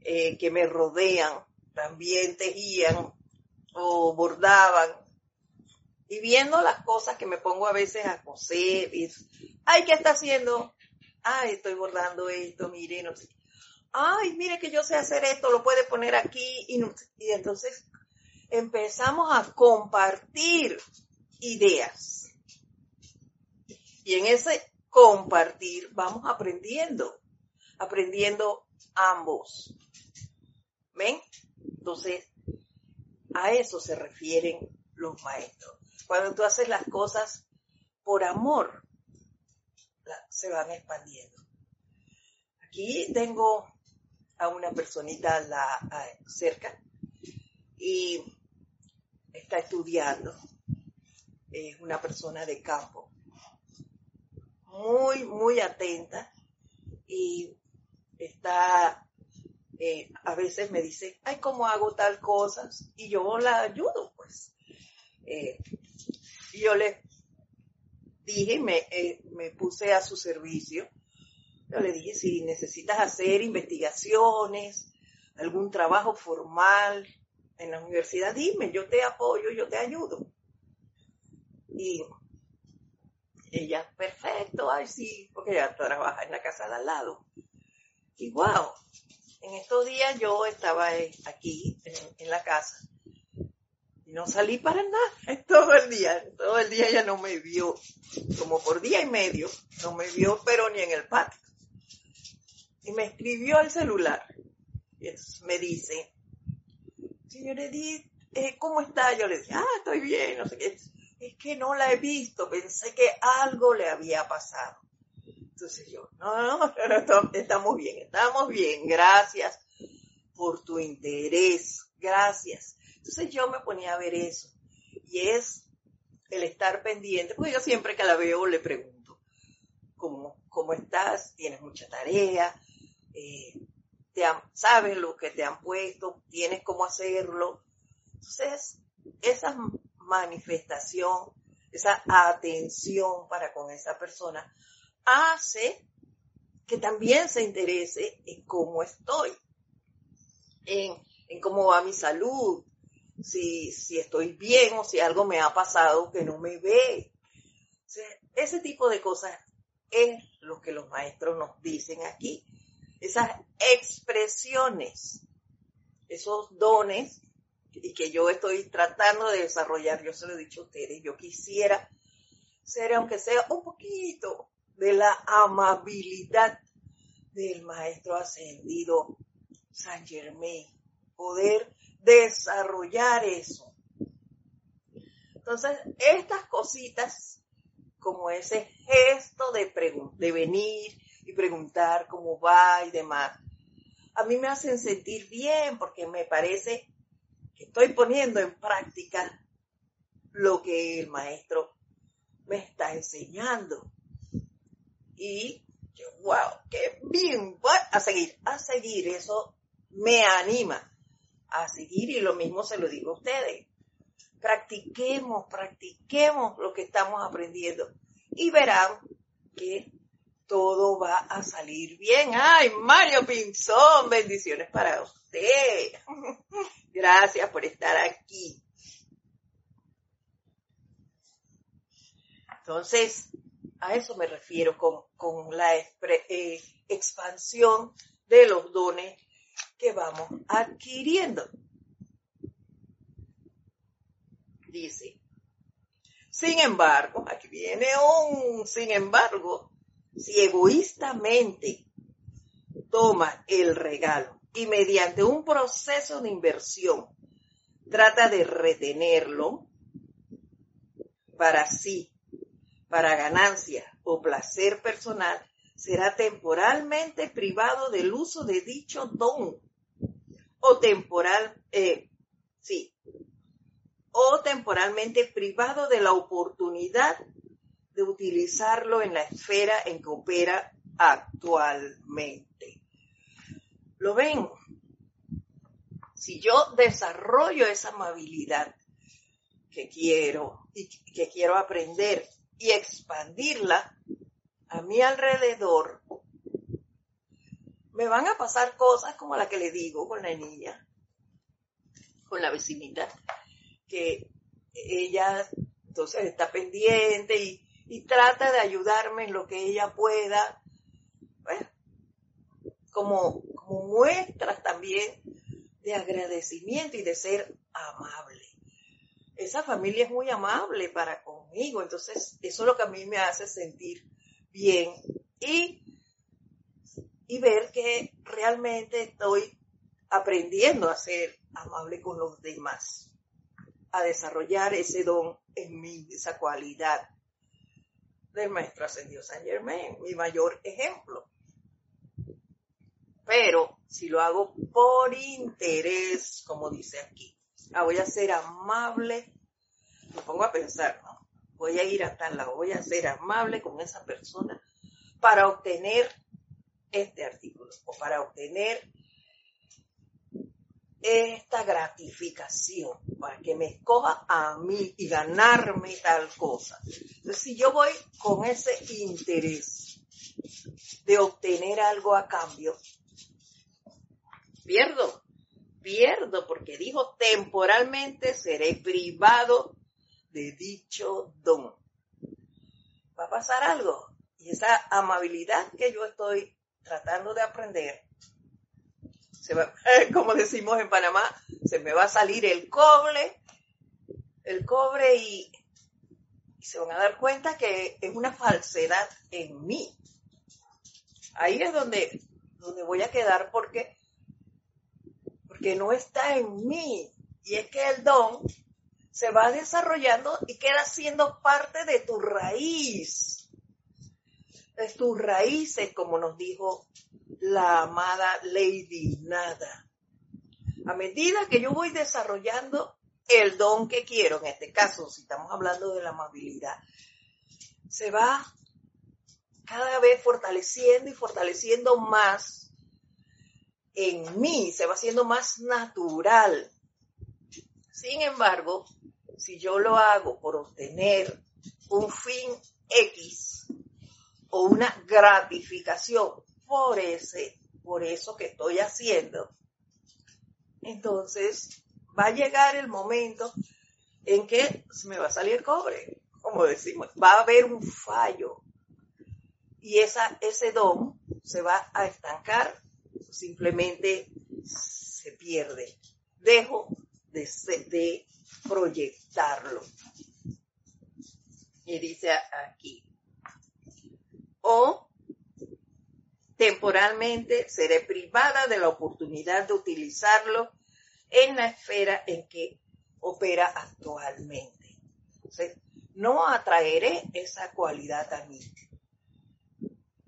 eh, que me rodean también tejían o bordaban. Y viendo las cosas que me pongo a veces a coser, y, ay, ¿qué está haciendo? Ay, estoy bordando esto, mire, no sé. Ay, mire que yo sé hacer esto, lo puede poner aquí. Y, y entonces empezamos a compartir ideas. Y en ese compartir vamos aprendiendo, aprendiendo ambos. ¿Ven? Entonces, a eso se refieren los maestros. Cuando tú haces las cosas por amor, se van expandiendo. Aquí tengo a una personita la, cerca y está estudiando. Es una persona de campo, muy, muy atenta y está, eh, a veces me dice, ay, ¿cómo hago tal cosa? Y yo la ayudo, pues. Eh, yo le dije, me, eh, me puse a su servicio. Yo le dije, si necesitas hacer investigaciones, algún trabajo formal, en la universidad, dime, yo te apoyo, yo te ayudo. Y ella, perfecto, ay sí, porque ella trabaja en la casa de al lado. Y wow, en estos días yo estaba aquí en, la casa y no salí para nada todo el día, todo el día ella no me vio, como por día y medio, no me vio pero ni en el patio. Y me escribió al celular y me dice, señor Edith, eh, ¿cómo está? Yo le dije, ah, estoy bien, no sé qué. Es que no la he visto, pensé que algo le había pasado. Entonces yo, no, no, estamos bien, estamos bien, gracias por tu interés, gracias. Entonces yo me ponía a ver eso. Y es el estar pendiente, porque yo siempre que la veo le pregunto, ¿cómo, cómo estás? ¿Tienes mucha tarea? Eh, sabes lo que te han puesto, tienes cómo hacerlo. Entonces, esa manifestación, esa atención para con esa persona hace que también se interese en cómo estoy, en, cómo va mi salud, si, si, estoy bien o si algo me ha pasado que no me ve. ese tipo de cosas es lo que los maestros nos dicen aquí esas expresiones, esos dones y que yo estoy tratando de desarrollar, yo se lo he dicho a ustedes, yo quisiera ser, aunque sea un poquito, de la amabilidad del maestro ascendido San Germain, poder desarrollar eso. Entonces, estas cositas, como ese gesto de, venir y preguntar cómo va y demás. A mí me hacen sentir bien porque me parece que estoy poniendo en práctica lo que el maestro me está enseñando. Y yo, wow, qué bien, a seguir, a seguir, eso me anima a seguir y lo mismo se lo digo a ustedes. Practiquemos, practiquemos lo que estamos aprendiendo y verán que todo va a salir bien. Ay, Mario Pinzón, bendiciones para usted. <laughs> Gracias por estar aquí. Entonces, a eso me refiero con, con la eh, expansión de los dones que vamos adquiriendo. Dice, sin embargo, aquí viene un sin embargo, si egoístamente toma el regalo y mediante un proceso de inversión trata de retenerlo para sí, para ganancia o placer personal, será temporalmente privado del uso de dicho don o temporal, eh, sí, o temporalmente privado de la oportunidad de utilizarlo en la esfera en que opera actualmente. ¿Lo ven? Si yo desarrollo esa amabilidad que quiero y que quiero aprender y expandirla a mi alrededor, me van a pasar cosas como la que le digo con la niña, con la vecinita, que ella entonces está pendiente y, trata de ayudarme en lo que ella pueda, como, como muestras también de agradecimiento y de ser amable. Esa familia es muy amable para conmigo, entonces eso es lo que a mí me hace sentir bien y, y ver que realmente estoy aprendiendo a ser amable con los demás a desarrollar ese don en mí, esa cualidad del maestro ascendido San Germain, mi mayor ejemplo. Pero si lo hago por interés, como dice aquí, voy a ser amable, me pongo a pensar, ¿no? Voy a ir a tal lado, voy a ser amable con esa persona para obtener este artículo o para obtener esta gratificación para que me escoja a mí y ganarme tal cosa. Entonces, si yo voy con ese interés de obtener algo a cambio, pierdo, pierdo porque dijo temporalmente seré privado de dicho don. Va a pasar algo y esa amabilidad que yo estoy tratando de aprender <laughs> como decimos en Panamá, se me va a salir el cobre, el cobre y, se van a dar cuenta que es una falsedad en mí. Ahí es donde, donde voy a quedar porque, porque no está en mí. Y es que el don se va desarrollando y queda siendo parte de tu raíz. De tus raíces, como nos dijo la amada Lady Nada. A medida que yo voy desarrollando el don que quiero, en este caso, si estamos hablando de la amabilidad, se va cada vez fortaleciendo y fortaleciendo más en mí, se va haciendo más natural. Sin embargo, si yo lo hago por obtener un fin X o una gratificación por eso que estoy haciendo, entonces va a llegar el momento en que se me va a salir cobre, como decimos, va a haber un fallo y esa, ese don se va a estancar, simplemente se pierde. Dejo de, de proyectarlo. Y dice aquí, o temporalmente seré privada de la oportunidad de utilizarlo en la esfera en que opera actualmente. no atraeré esa cualidad a mí.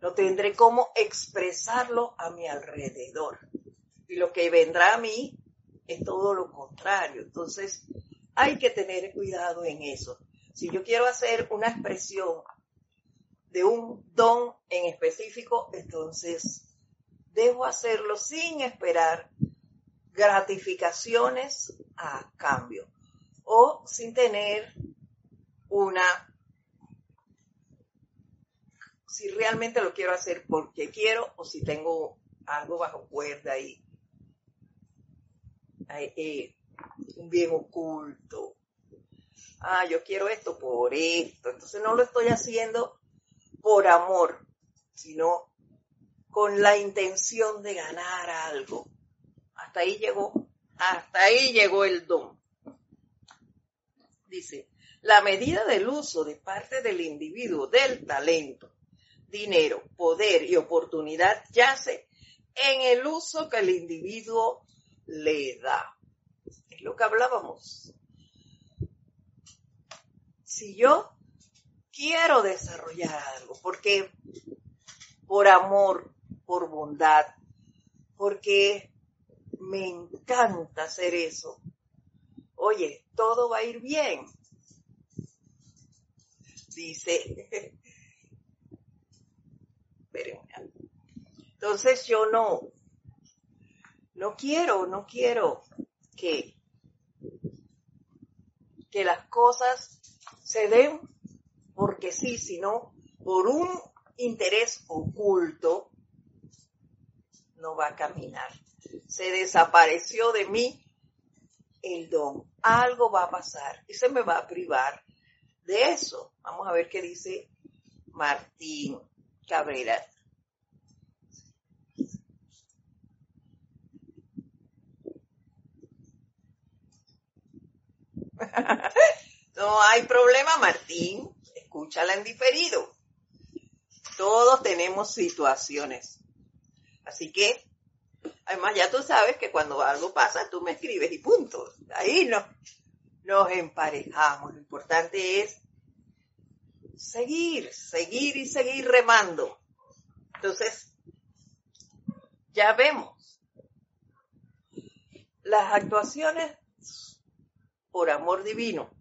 No tendré cómo expresarlo a mi alrededor. Y lo que vendrá a mí es todo lo contrario. Entonces, hay que tener cuidado en eso. Si yo quiero hacer una expresión de un don en específico, entonces debo hacerlo sin esperar gratificaciones a cambio o sin tener una, si realmente lo quiero hacer porque quiero o si tengo algo bajo cuerda y eh, un bien oculto. ah, yo quiero esto por esto. Entonces no lo estoy haciendo por amor, sino con la intención de ganar algo. Hasta ahí llegó, hasta ahí llegó el don. Dice, la medida del uso de parte del individuo del talento, dinero, poder y oportunidad yace en el uso que el individuo le da. Es lo que hablábamos. Si yo quiero desarrollar algo, porque por amor, por bondad, porque me encanta hacer eso, oye, todo va a ir bien. Dice, <laughs> entonces yo no, no quiero, no quiero que, que las cosas se den porque sí, sino por un interés oculto, no va a caminar. Se desapareció de mí el don. Algo va a pasar y se me va a privar de eso. Vamos a ver qué dice Martín Cabrera. <laughs> no hay problema, Martín. Escúchala en diferido. Todos tenemos situaciones. Así que, además ya tú sabes que cuando algo pasa, tú me escribes y punto. Ahí no, nos emparejamos. Lo importante es seguir, seguir y seguir remando. Entonces, ya vemos. Las actuaciones por amor divino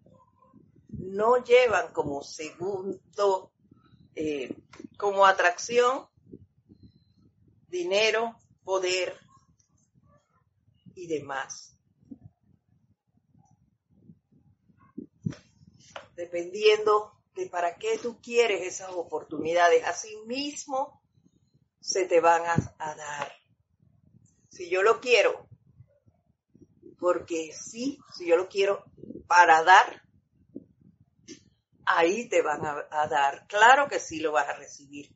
no llevan como segundo, eh, como atracción, dinero, poder y demás. Dependiendo de para qué tú quieres esas oportunidades, así mismo se te van a, a dar. Si yo lo quiero, porque sí, si yo lo quiero para dar, ahí te van a, dar. Claro que sí lo vas a recibir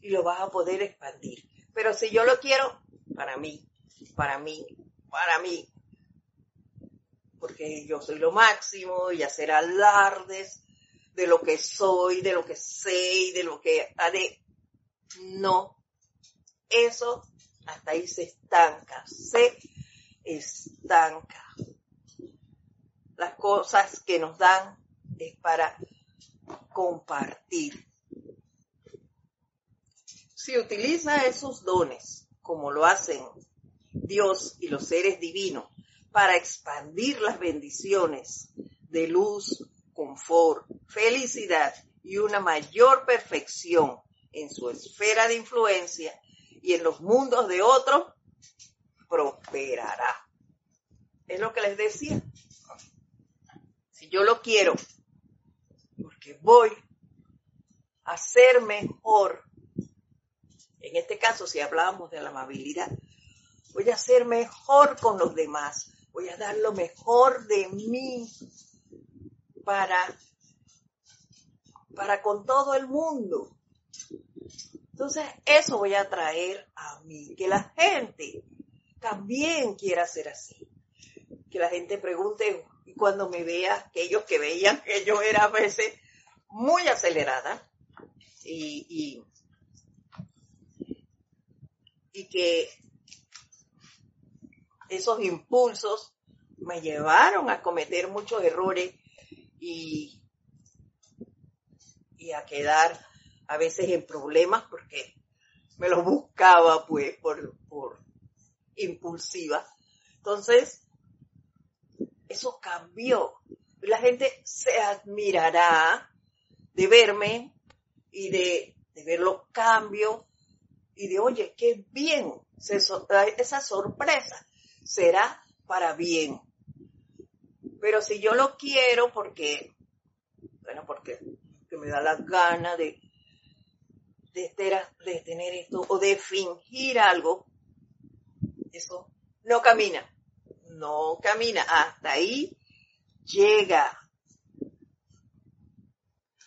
y lo vas a poder expandir. Pero si yo lo quiero para mí, para mí, para mí, porque yo soy lo máximo y hacer alardes de lo que soy, de lo que sé y de lo que haré. No, eso hasta ahí se estanca, se estanca. Las cosas que nos dan es para compartir. Si utiliza esos dones, como lo hacen Dios y los seres divinos, para expandir las bendiciones de luz, confort, felicidad y una mayor perfección en su esfera de influencia y en los mundos de otros, prosperará. Es lo que les decía. Si yo lo quiero que voy a ser mejor. En este caso, si hablábamos de la amabilidad, voy a ser mejor con los demás, voy a dar lo mejor de mí para, para con todo el mundo. Entonces, eso voy a traer a mí, que la gente también quiera ser así. Que la gente pregunte, y cuando me vea, aquellos que veían que yo era a veces muy acelerada y, y, que esos impulsos me llevaron a cometer muchos errores y, y a quedar a veces en problemas porque me los buscaba pues por, por impulsiva. Entonces, eso cambió. La gente se admirará de verme y de, ver los cambios y de, oye, qué bien, esa sorpresa será para bien. Pero si yo lo quiero porque, bueno, porque me da la gana de, de, de tener esto o de fingir algo, eso no camina, no camina, hasta ahí llega.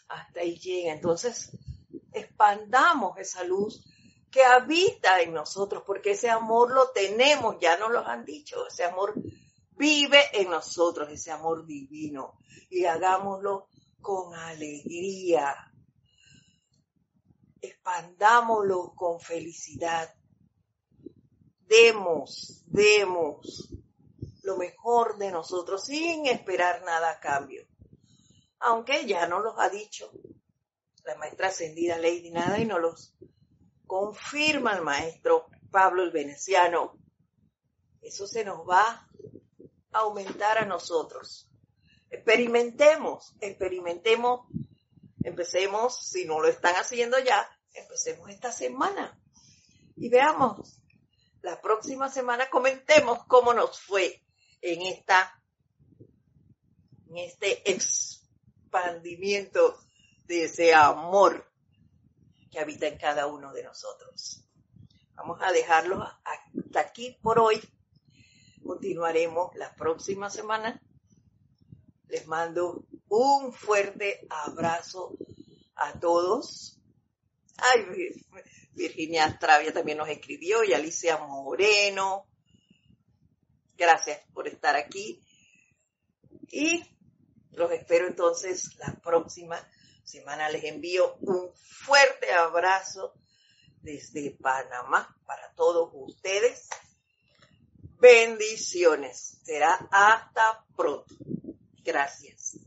Hasta ahí llega. Entonces, expandamos esa luz que habita en nosotros, porque ese amor lo tenemos, ya nos lo han dicho, ese amor vive en nosotros, ese amor divino, y hagámoslo con alegría, expandámoslo con felicidad, demos, demos lo mejor de nosotros sin esperar nada a cambio. Aunque ya nos los ha dicho la maestra ascendida Lady Nada y nos los confirma el maestro Pablo el Veneciano. Eso se nos va a aumentar a nosotros. Experimentemos, experimentemos, empecemos, si no lo están haciendo ya, empecemos esta semana y veamos. La próxima semana comentemos cómo nos fue en esta, en este expandimiento de ese amor que habita en cada uno de nosotros. Vamos a dejarlo hasta aquí por hoy. Continuaremos la próxima semana. Les mando un fuerte abrazo a todos. Ay, Virginia Astravia también nos escribió y Alicia Moreno. Gracias por estar aquí. Y los espero entonces la próxima semana. Les envío un fuerte abrazo desde Panamá para todos ustedes. Bendiciones. Será hasta pronto. Gracias.